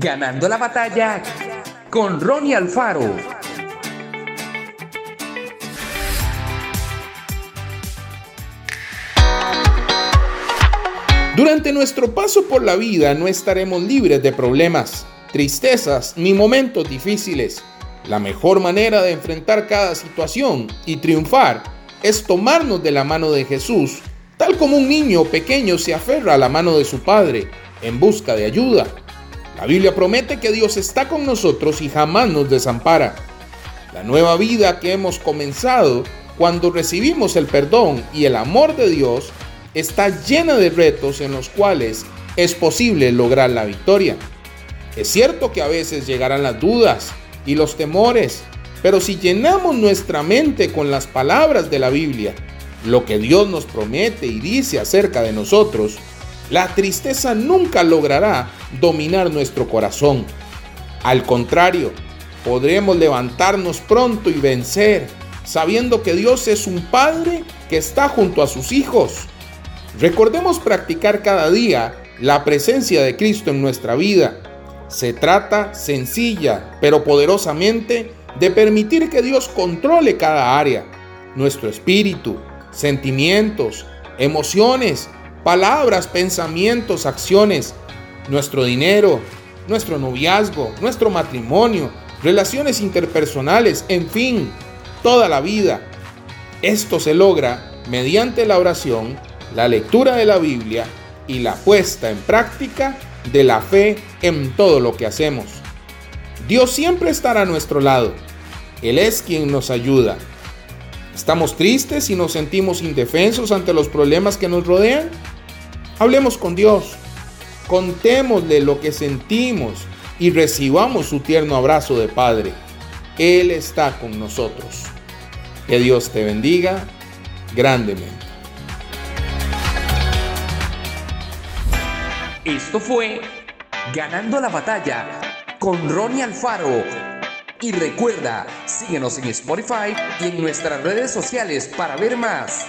Ganando la batalla con Ronnie Alfaro. Durante nuestro paso por la vida no estaremos libres de problemas, tristezas ni momentos difíciles. La mejor manera de enfrentar cada situación y triunfar es tomarnos de la mano de Jesús, tal como un niño pequeño se aferra a la mano de su padre en busca de ayuda. La Biblia promete que Dios está con nosotros y jamás nos desampara. La nueva vida que hemos comenzado cuando recibimos el perdón y el amor de Dios está llena de retos en los cuales es posible lograr la victoria. Es cierto que a veces llegarán las dudas y los temores, pero si llenamos nuestra mente con las palabras de la Biblia, lo que Dios nos promete y dice acerca de nosotros, la tristeza nunca logrará dominar nuestro corazón. Al contrario, podremos levantarnos pronto y vencer, sabiendo que Dios es un Padre que está junto a sus hijos. Recordemos practicar cada día la presencia de Cristo en nuestra vida. Se trata sencilla, pero poderosamente, de permitir que Dios controle cada área, nuestro espíritu, sentimientos, emociones, palabras, pensamientos, acciones, nuestro dinero, nuestro noviazgo, nuestro matrimonio, relaciones interpersonales, en fin, toda la vida. Esto se logra mediante la oración, la lectura de la Biblia y la puesta en práctica de la fe en todo lo que hacemos. Dios siempre estará a nuestro lado. Él es quien nos ayuda. ¿Estamos tristes y nos sentimos indefensos ante los problemas que nos rodean? Hablemos con Dios, contémosle lo que sentimos y recibamos su tierno abrazo de Padre. Él está con nosotros. Que Dios te bendiga grandemente. Esto fue Ganando la batalla con Ronnie Alfaro. Y recuerda, síguenos en Spotify y en nuestras redes sociales para ver más.